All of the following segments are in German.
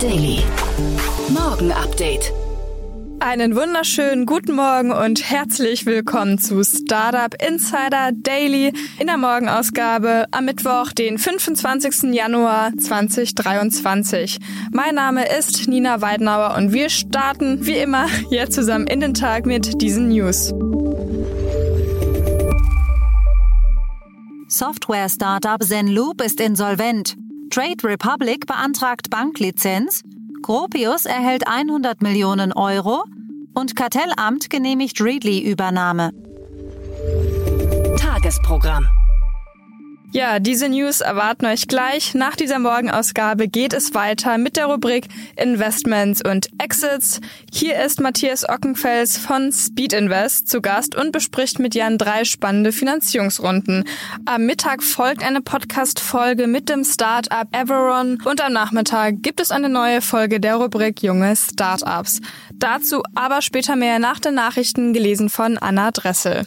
Daily. Morgen Update. Einen wunderschönen guten Morgen und herzlich willkommen zu Startup Insider Daily in der Morgenausgabe am Mittwoch, den 25. Januar 2023. Mein Name ist Nina Weidenauer und wir starten wie immer jetzt zusammen in den Tag mit diesen News. Software-Startup Zenloop ist insolvent. Trade Republic beantragt Banklizenz. Gropius erhält 100 Millionen Euro und Kartellamt genehmigt Readly-Übernahme. Tagesprogramm. Ja, diese News erwarten euch gleich. Nach dieser Morgenausgabe geht es weiter mit der Rubrik Investments und Exits. Hier ist Matthias Ockenfels von Speed Invest zu Gast und bespricht mit Jan drei spannende Finanzierungsrunden. Am Mittag folgt eine Podcast-Folge mit dem Startup Everon und am Nachmittag gibt es eine neue Folge der Rubrik Junge Startups. Dazu aber später mehr nach den Nachrichten gelesen von Anna Dressel.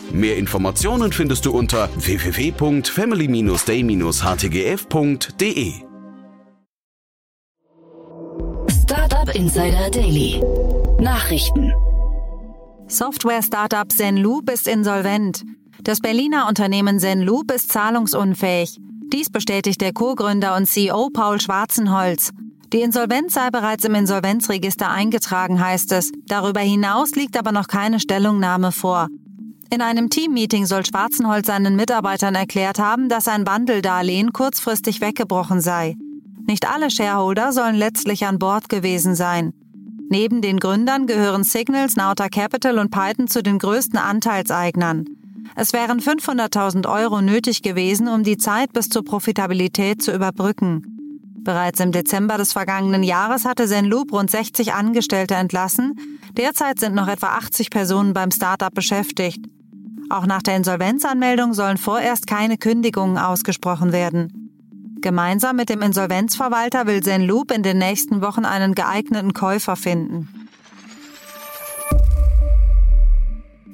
Mehr Informationen findest du unter www.family-day-htgf www.startup.de. Startup Insider Daily. Nachrichten. Software-Startup Zenloop ist insolvent. Das Berliner Unternehmen Zenloop ist zahlungsunfähig. Dies bestätigt der Co-Gründer und CEO Paul Schwarzenholz. Die Insolvenz sei bereits im Insolvenzregister eingetragen, heißt es. Darüber hinaus liegt aber noch keine Stellungnahme vor. In einem Teammeeting soll Schwarzenholz seinen Mitarbeitern erklärt haben, dass ein Bandeldarlehen kurzfristig weggebrochen sei. Nicht alle Shareholder sollen letztlich an Bord gewesen sein. Neben den Gründern gehören Signals, Nauta Capital und Python zu den größten Anteilseignern. Es wären 500.000 Euro nötig gewesen, um die Zeit bis zur Profitabilität zu überbrücken. Bereits im Dezember des vergangenen Jahres hatte Zenloop rund 60 Angestellte entlassen. Derzeit sind noch etwa 80 Personen beim Startup beschäftigt. Auch nach der Insolvenzanmeldung sollen vorerst keine Kündigungen ausgesprochen werden. Gemeinsam mit dem Insolvenzverwalter will Zenloop in den nächsten Wochen einen geeigneten Käufer finden.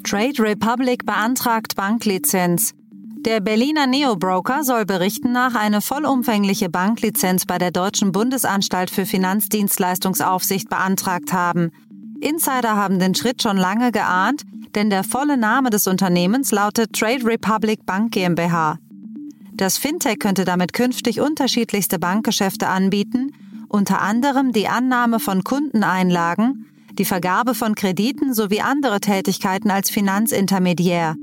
Trade Republic beantragt Banklizenz. Der Berliner Neobroker soll Berichten nach eine vollumfängliche Banklizenz bei der Deutschen Bundesanstalt für Finanzdienstleistungsaufsicht beantragt haben. Insider haben den Schritt schon lange geahnt, denn der volle Name des Unternehmens lautet Trade Republic Bank GmbH. Das Fintech könnte damit künftig unterschiedlichste Bankgeschäfte anbieten, unter anderem die Annahme von Kundeneinlagen, die Vergabe von Krediten sowie andere Tätigkeiten als Finanzintermediär.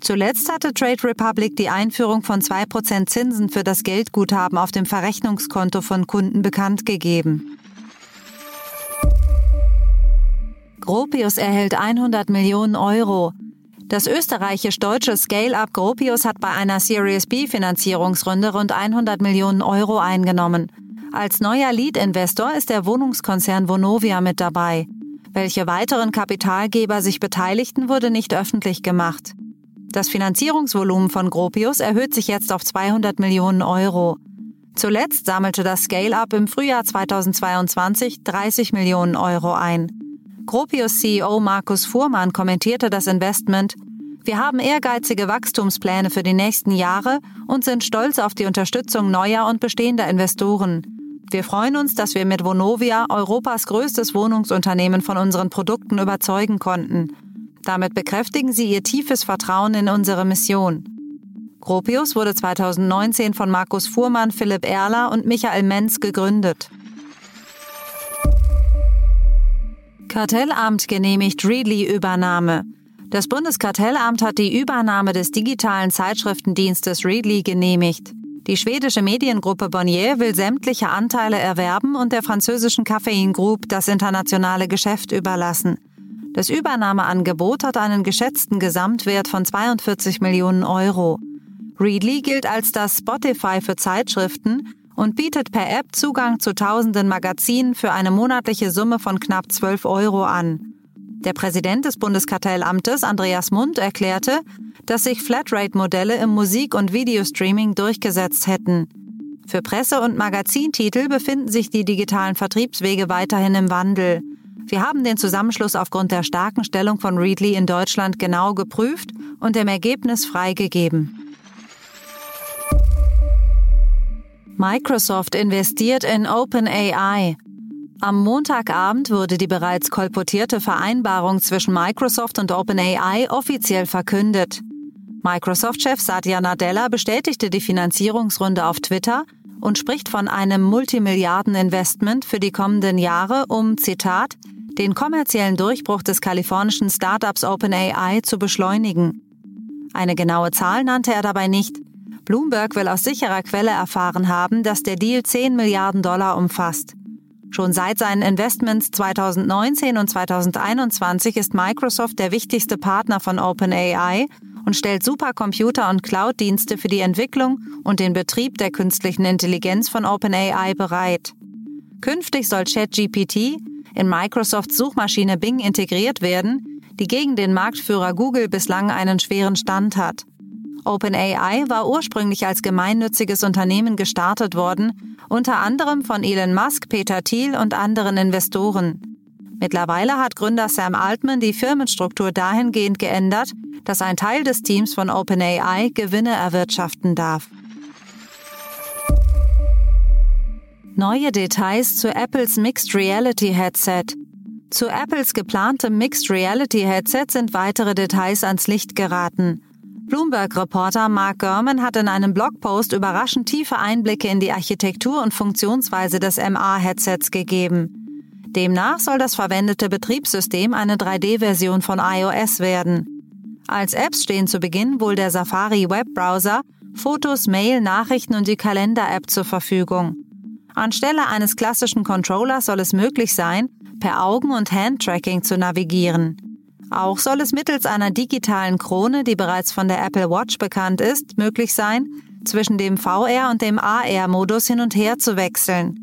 Zuletzt hatte Trade Republic die Einführung von 2% Zinsen für das Geldguthaben auf dem Verrechnungskonto von Kunden bekannt gegeben. Gropius erhält 100 Millionen Euro. Das österreichisch-deutsche Scale-Up Gropius hat bei einer Series B Finanzierungsrunde rund 100 Millionen Euro eingenommen. Als neuer Lead-Investor ist der Wohnungskonzern Vonovia mit dabei. Welche weiteren Kapitalgeber sich beteiligten, wurde nicht öffentlich gemacht. Das Finanzierungsvolumen von Gropius erhöht sich jetzt auf 200 Millionen Euro. Zuletzt sammelte das Scale-Up im Frühjahr 2022 30 Millionen Euro ein. Gropius CEO Markus Fuhrmann kommentierte das Investment. Wir haben ehrgeizige Wachstumspläne für die nächsten Jahre und sind stolz auf die Unterstützung neuer und bestehender Investoren. Wir freuen uns, dass wir mit Vonovia Europas größtes Wohnungsunternehmen von unseren Produkten überzeugen konnten. Damit bekräftigen sie ihr tiefes Vertrauen in unsere Mission. Gropius wurde 2019 von Markus Fuhrmann, Philipp Erler und Michael Menz gegründet. Kartellamt genehmigt Readly-Übernahme. Das Bundeskartellamt hat die Übernahme des digitalen Zeitschriftendienstes Readly genehmigt. Die schwedische Mediengruppe Bonnier will sämtliche Anteile erwerben und der französischen Caffeine Group das internationale Geschäft überlassen. Das Übernahmeangebot hat einen geschätzten Gesamtwert von 42 Millionen Euro. Readly gilt als das Spotify für Zeitschriften und bietet per App Zugang zu tausenden Magazinen für eine monatliche Summe von knapp 12 Euro an. Der Präsident des Bundeskartellamtes, Andreas Mund, erklärte, dass sich Flatrate-Modelle im Musik- und Videostreaming durchgesetzt hätten. Für Presse- und Magazintitel befinden sich die digitalen Vertriebswege weiterhin im Wandel. Wir haben den Zusammenschluss aufgrund der starken Stellung von Readly in Deutschland genau geprüft und dem Ergebnis freigegeben. Microsoft investiert in OpenAI. Am Montagabend wurde die bereits kolportierte Vereinbarung zwischen Microsoft und OpenAI offiziell verkündet. Microsoft-Chef Satya Nadella bestätigte die Finanzierungsrunde auf Twitter und spricht von einem Multimilliarden-Investment für die kommenden Jahre, um, Zitat, den kommerziellen Durchbruch des kalifornischen Startups OpenAI zu beschleunigen. Eine genaue Zahl nannte er dabei nicht. Bloomberg will aus sicherer Quelle erfahren haben, dass der Deal 10 Milliarden Dollar umfasst. Schon seit seinen Investments 2019 und 2021 ist Microsoft der wichtigste Partner von OpenAI und stellt Supercomputer und Cloud-Dienste für die Entwicklung und den Betrieb der künstlichen Intelligenz von OpenAI bereit. Künftig soll ChatGPT in Microsofts Suchmaschine Bing integriert werden, die gegen den Marktführer Google bislang einen schweren Stand hat. OpenAI war ursprünglich als gemeinnütziges Unternehmen gestartet worden, unter anderem von Elon Musk, Peter Thiel und anderen Investoren. Mittlerweile hat Gründer Sam Altman die Firmenstruktur dahingehend geändert, dass ein Teil des Teams von OpenAI Gewinne erwirtschaften darf. Neue Details zu Apples Mixed Reality Headset. Zu Apples geplantem Mixed Reality Headset sind weitere Details ans Licht geraten. Bloomberg-Reporter Mark Gurman hat in einem Blogpost überraschend tiefe Einblicke in die Architektur und Funktionsweise des MA-Headsets gegeben. Demnach soll das verwendete Betriebssystem eine 3D-Version von iOS werden. Als Apps stehen zu Beginn wohl der Safari Webbrowser, Fotos, Mail, Nachrichten und die Kalender-App zur Verfügung. Anstelle eines klassischen Controllers soll es möglich sein, per Augen- und Handtracking zu navigieren. Auch soll es mittels einer digitalen Krone, die bereits von der Apple Watch bekannt ist, möglich sein, zwischen dem VR und dem AR-Modus hin und her zu wechseln.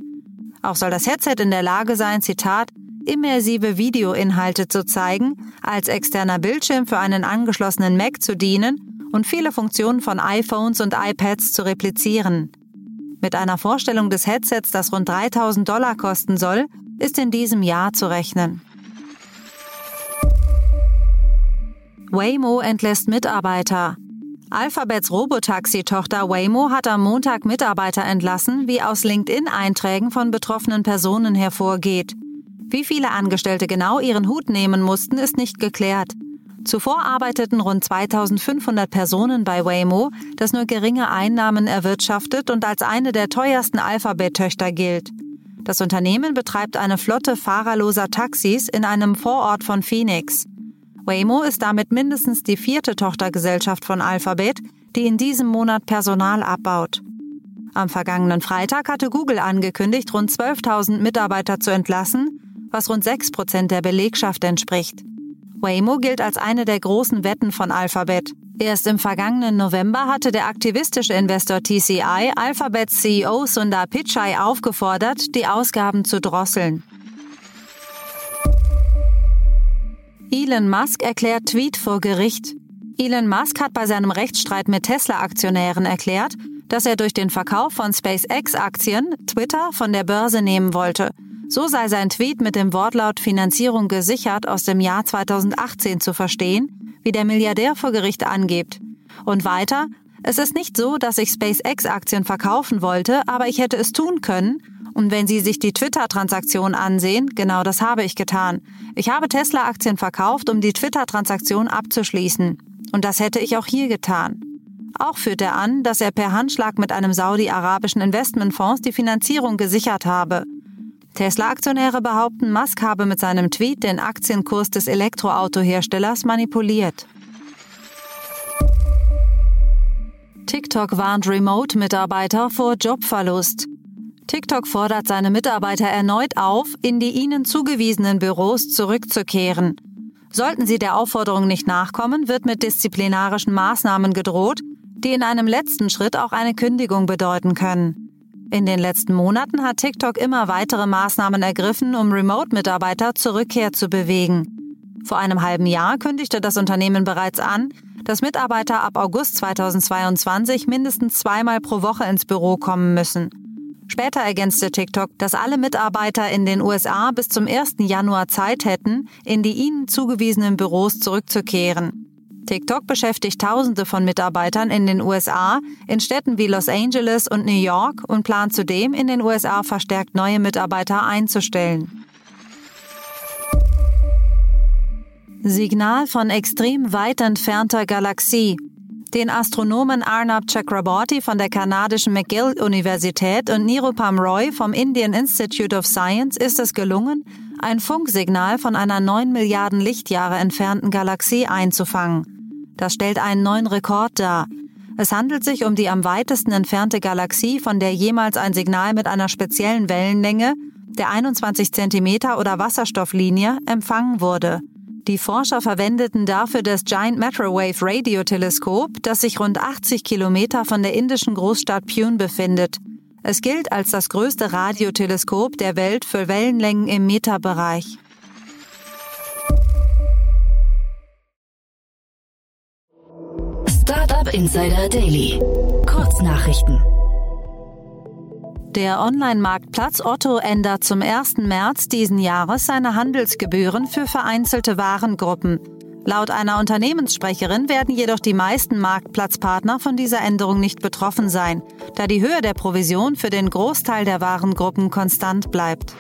Auch soll das Headset in der Lage sein, Zitat, immersive Videoinhalte zu zeigen, als externer Bildschirm für einen angeschlossenen Mac zu dienen und viele Funktionen von iPhones und iPads zu replizieren. Mit einer Vorstellung des Headsets, das rund 3000 Dollar kosten soll, ist in diesem Jahr zu rechnen. Waymo entlässt Mitarbeiter. Alphabets Robotaxi-Tochter Waymo hat am Montag Mitarbeiter entlassen, wie aus LinkedIn-Einträgen von betroffenen Personen hervorgeht. Wie viele Angestellte genau ihren Hut nehmen mussten, ist nicht geklärt. Zuvor arbeiteten rund 2500 Personen bei Waymo, das nur geringe Einnahmen erwirtschaftet und als eine der teuersten Alphabet-Töchter gilt. Das Unternehmen betreibt eine Flotte fahrerloser Taxis in einem Vorort von Phoenix. Waymo ist damit mindestens die vierte Tochtergesellschaft von Alphabet, die in diesem Monat Personal abbaut. Am vergangenen Freitag hatte Google angekündigt, rund 12.000 Mitarbeiter zu entlassen, was rund 6 Prozent der Belegschaft entspricht. Waymo gilt als eine der großen Wetten von Alphabet. Erst im vergangenen November hatte der aktivistische Investor TCI Alphabets CEO Sundar Pichai aufgefordert, die Ausgaben zu drosseln. Elon Musk erklärt Tweet vor Gericht. Elon Musk hat bei seinem Rechtsstreit mit Tesla-Aktionären erklärt, dass er durch den Verkauf von SpaceX-Aktien Twitter von der Börse nehmen wollte. So sei sein Tweet mit dem Wortlaut Finanzierung gesichert aus dem Jahr 2018 zu verstehen, wie der Milliardär vor Gericht angibt. Und weiter, es ist nicht so, dass ich SpaceX-Aktien verkaufen wollte, aber ich hätte es tun können, und wenn Sie sich die Twitter-Transaktion ansehen, genau das habe ich getan. Ich habe Tesla-Aktien verkauft, um die Twitter-Transaktion abzuschließen. Und das hätte ich auch hier getan. Auch führt er an, dass er per Handschlag mit einem saudi-arabischen Investmentfonds die Finanzierung gesichert habe. Tesla-Aktionäre behaupten, Musk habe mit seinem Tweet den Aktienkurs des Elektroautoherstellers manipuliert. TikTok warnt Remote-Mitarbeiter vor Jobverlust. TikTok fordert seine Mitarbeiter erneut auf, in die ihnen zugewiesenen Büros zurückzukehren. Sollten sie der Aufforderung nicht nachkommen, wird mit disziplinarischen Maßnahmen gedroht, die in einem letzten Schritt auch eine Kündigung bedeuten können. In den letzten Monaten hat TikTok immer weitere Maßnahmen ergriffen, um Remote-Mitarbeiter zur Rückkehr zu bewegen. Vor einem halben Jahr kündigte das Unternehmen bereits an, dass Mitarbeiter ab August 2022 mindestens zweimal pro Woche ins Büro kommen müssen. Später ergänzte TikTok, dass alle Mitarbeiter in den USA bis zum 1. Januar Zeit hätten, in die ihnen zugewiesenen Büros zurückzukehren. TikTok beschäftigt Tausende von Mitarbeitern in den USA, in Städten wie Los Angeles und New York und plant zudem in den USA verstärkt neue Mitarbeiter einzustellen. Signal von extrem weit entfernter Galaxie. Den Astronomen Arnab Chakraborty von der kanadischen McGill-Universität und Nirupam Roy vom Indian Institute of Science ist es gelungen, ein Funksignal von einer 9 Milliarden Lichtjahre entfernten Galaxie einzufangen. Das stellt einen neuen Rekord dar. Es handelt sich um die am weitesten entfernte Galaxie, von der jemals ein Signal mit einer speziellen Wellenlänge, der 21 Zentimeter oder Wasserstofflinie, empfangen wurde. Die Forscher verwendeten dafür das Giant Microwave Radio Teleskop, das sich rund 80 Kilometer von der indischen Großstadt Pune befindet. Es gilt als das größte Radioteleskop der Welt für Wellenlängen im Meterbereich. Startup Insider Daily. Kurznachrichten. Der Online-Marktplatz Otto ändert zum 1. März diesen Jahres seine Handelsgebühren für vereinzelte Warengruppen. Laut einer Unternehmenssprecherin werden jedoch die meisten Marktplatzpartner von dieser Änderung nicht betroffen sein, da die Höhe der Provision für den Großteil der Warengruppen konstant bleibt.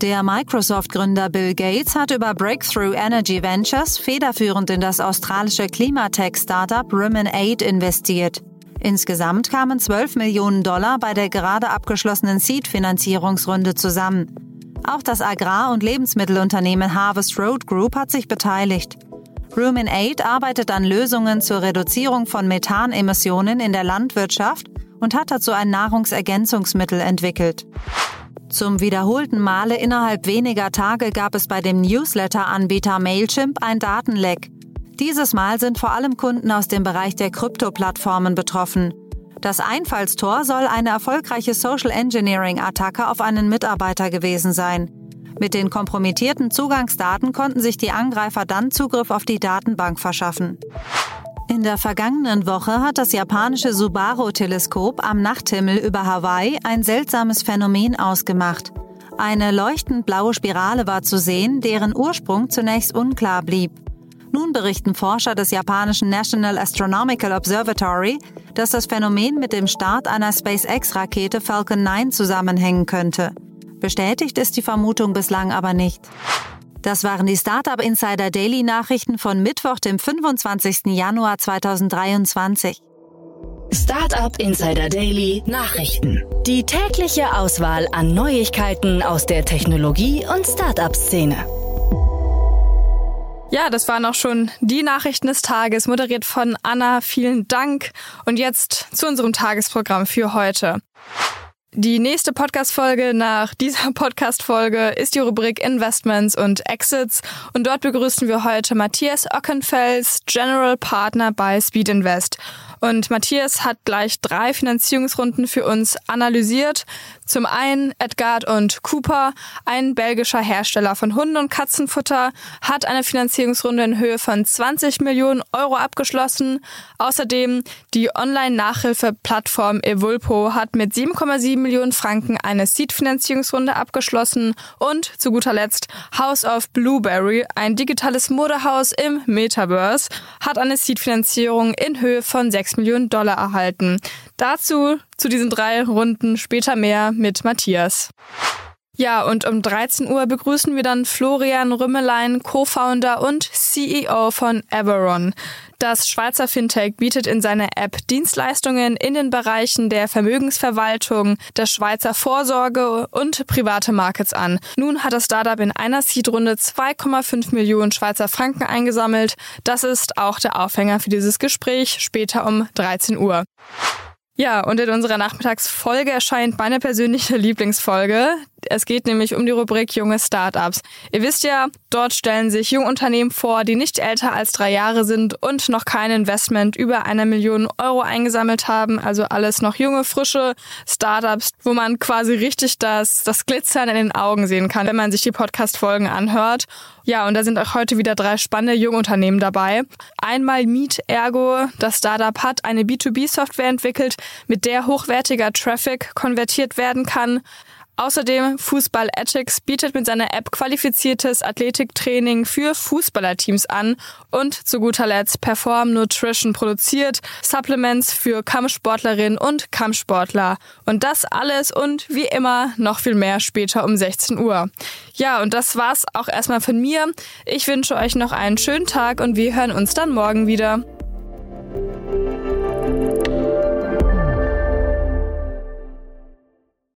Der Microsoft-Gründer Bill Gates hat über Breakthrough Energy Ventures federführend in das australische Klimatech-Startup Rimmon 8 investiert. Insgesamt kamen 12 Millionen Dollar bei der gerade abgeschlossenen Seed-Finanzierungsrunde zusammen. Auch das Agrar- und Lebensmittelunternehmen Harvest Road Group hat sich beteiligt. Rumin 8 arbeitet an Lösungen zur Reduzierung von Methanemissionen in der Landwirtschaft und hat dazu ein Nahrungsergänzungsmittel entwickelt. Zum wiederholten Male innerhalb weniger Tage gab es bei dem Newsletter-Anbieter Mailchimp ein Datenleck. Dieses Mal sind vor allem Kunden aus dem Bereich der Krypto-Plattformen betroffen. Das Einfallstor soll eine erfolgreiche Social Engineering-Attacke auf einen Mitarbeiter gewesen sein. Mit den kompromittierten Zugangsdaten konnten sich die Angreifer dann Zugriff auf die Datenbank verschaffen. In der vergangenen Woche hat das japanische Subaru-Teleskop am Nachthimmel über Hawaii ein seltsames Phänomen ausgemacht. Eine leuchtend blaue Spirale war zu sehen, deren Ursprung zunächst unklar blieb. Nun berichten Forscher des japanischen National Astronomical Observatory, dass das Phänomen mit dem Start einer SpaceX-Rakete Falcon 9 zusammenhängen könnte. Bestätigt ist die Vermutung bislang aber nicht. Das waren die Startup Insider Daily Nachrichten von Mittwoch, dem 25. Januar 2023. Startup Insider Daily Nachrichten. Die tägliche Auswahl an Neuigkeiten aus der Technologie- und Startup-Szene. Ja, das waren auch schon die Nachrichten des Tages, moderiert von Anna. Vielen Dank. Und jetzt zu unserem Tagesprogramm für heute. Die nächste Podcast-Folge nach dieser Podcast-Folge ist die Rubrik Investments und Exits. Und dort begrüßen wir heute Matthias Ockenfels, General Partner bei Speed Invest. Und Matthias hat gleich drei Finanzierungsrunden für uns analysiert. Zum einen Edgard und Cooper, ein belgischer Hersteller von Hunde- und Katzenfutter, hat eine Finanzierungsrunde in Höhe von 20 Millionen Euro abgeschlossen. Außerdem die Online-Nachhilfe-Plattform Evulpo hat mit 7,7 Millionen Franken eine Seed-Finanzierungsrunde abgeschlossen. Und zu guter Letzt House of Blueberry, ein digitales Modehaus im Metaverse, hat eine Seed-Finanzierung in Höhe von 6 6 Millionen Dollar erhalten. Dazu zu diesen drei Runden später mehr mit Matthias. Ja, und um 13 Uhr begrüßen wir dann Florian Rümmelein, Co-Founder und CEO von Everon. Das Schweizer Fintech bietet in seiner App Dienstleistungen in den Bereichen der Vermögensverwaltung, der Schweizer Vorsorge und private Markets an. Nun hat das Startup in einer Seed-Runde 2,5 Millionen Schweizer Franken eingesammelt. Das ist auch der Aufhänger für dieses Gespräch später um 13 Uhr. Ja, und in unserer Nachmittagsfolge erscheint meine persönliche Lieblingsfolge. Es geht nämlich um die Rubrik junge Startups. Ihr wisst ja, dort stellen sich Jungunternehmen vor, die nicht älter als drei Jahre sind und noch kein Investment über einer Million Euro eingesammelt haben. Also alles noch junge, frische Startups, wo man quasi richtig das, das Glitzern in den Augen sehen kann, wenn man sich die Podcast-Folgen anhört. Ja, und da sind auch heute wieder drei spannende Jungunternehmen dabei. Einmal Meet Ergo. Das Startup hat eine B2B-Software entwickelt, mit der hochwertiger Traffic konvertiert werden kann. Außerdem Fußball Ethics bietet mit seiner App qualifiziertes Athletiktraining für Fußballerteams an und zu guter Letzt Perform Nutrition produziert Supplements für Kampfsportlerinnen und Kampfsportler. Und das alles und wie immer noch viel mehr später um 16 Uhr. Ja, und das war's auch erstmal von mir. Ich wünsche euch noch einen schönen Tag und wir hören uns dann morgen wieder.